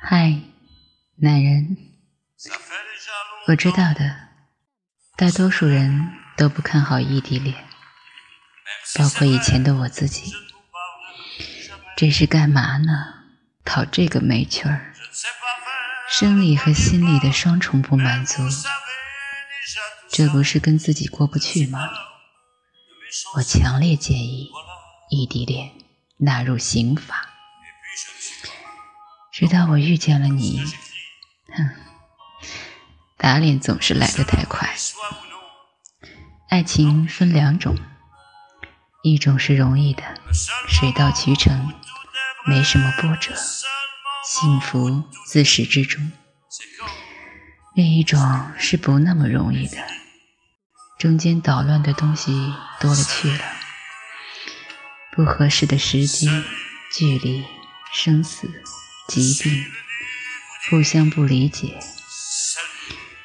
嗨，男人，我知道的，大多数人都不看好异地恋，包括以前的我自己。这是干嘛呢？讨这个没趣儿，生理和心理的双重不满足，这不是跟自己过不去吗？我强烈建议异地恋纳入刑法。直到我遇见了你，哼，打脸总是来得太快。爱情分两种，一种是容易的，水到渠成。没什么波折，幸福自始至终。另一种是不那么容易的，中间捣乱的东西多了去了，不合适的时机、距离、生死、疾病，互相不理解。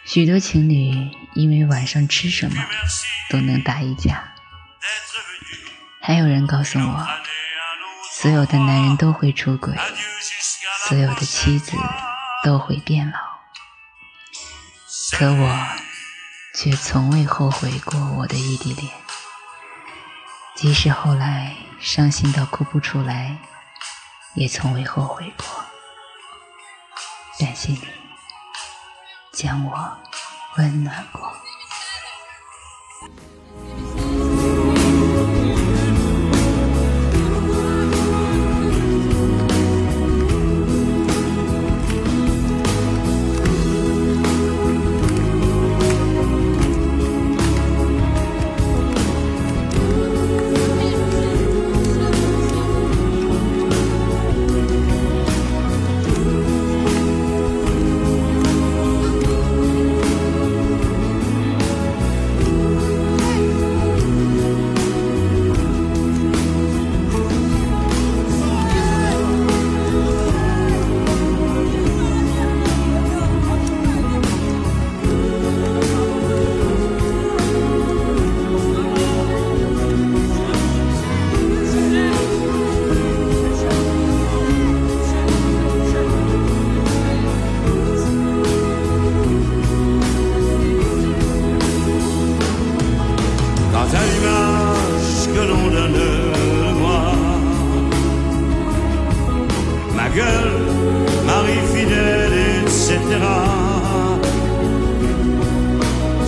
许多情侣因为晚上吃什么都能打一架。还有人告诉我。所有的男人都会出轨，所有的妻子都会变老，可我却从未后悔过我的异地恋。即使后来伤心到哭不出来，也从未后悔过。感谢你将我温暖过。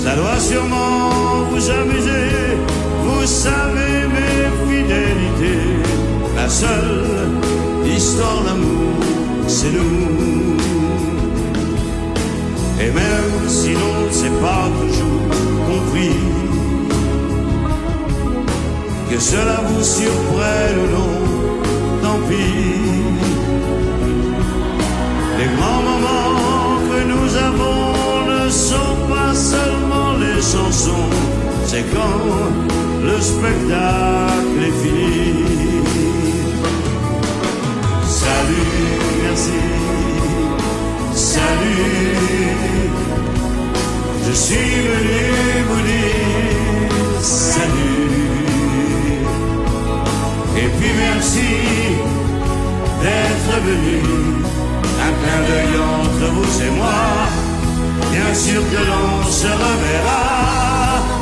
Ça doit sûrement vous amuser, vous savez mes fidélités. La seule histoire d'amour, c'est nous. Et même si l'on ne s'est pas toujours compris, que cela vous surprenne ou non, tant pis. Quand le spectacle est fini. Salut, merci, salut, je suis venu vous dire salut. Et puis merci d'être venu un clin d'œil entre vous et moi, bien sûr que l'on se reverra.